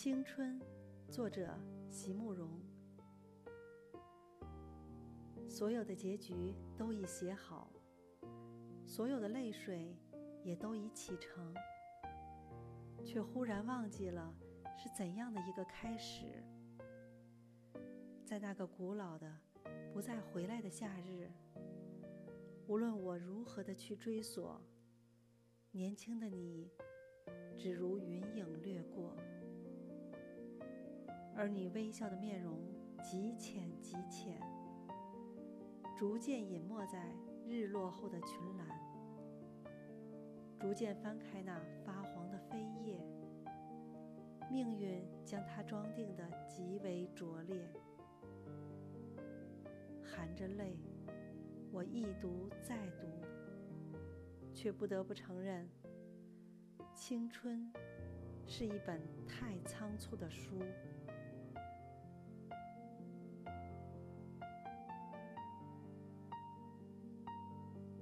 青春，作者席慕容。所有的结局都已写好，所有的泪水也都已启程，却忽然忘记了是怎样的一个开始。在那个古老的、不再回来的夏日，无论我如何的去追索，年轻的你，只如云影掠过。而你微笑的面容极浅极浅，逐渐隐没在日落后的群岚，逐渐翻开那发黄的飞页，命运将它装订得极为拙劣。含着泪，我一读再读，却不得不承认，青春是一本太仓促的书。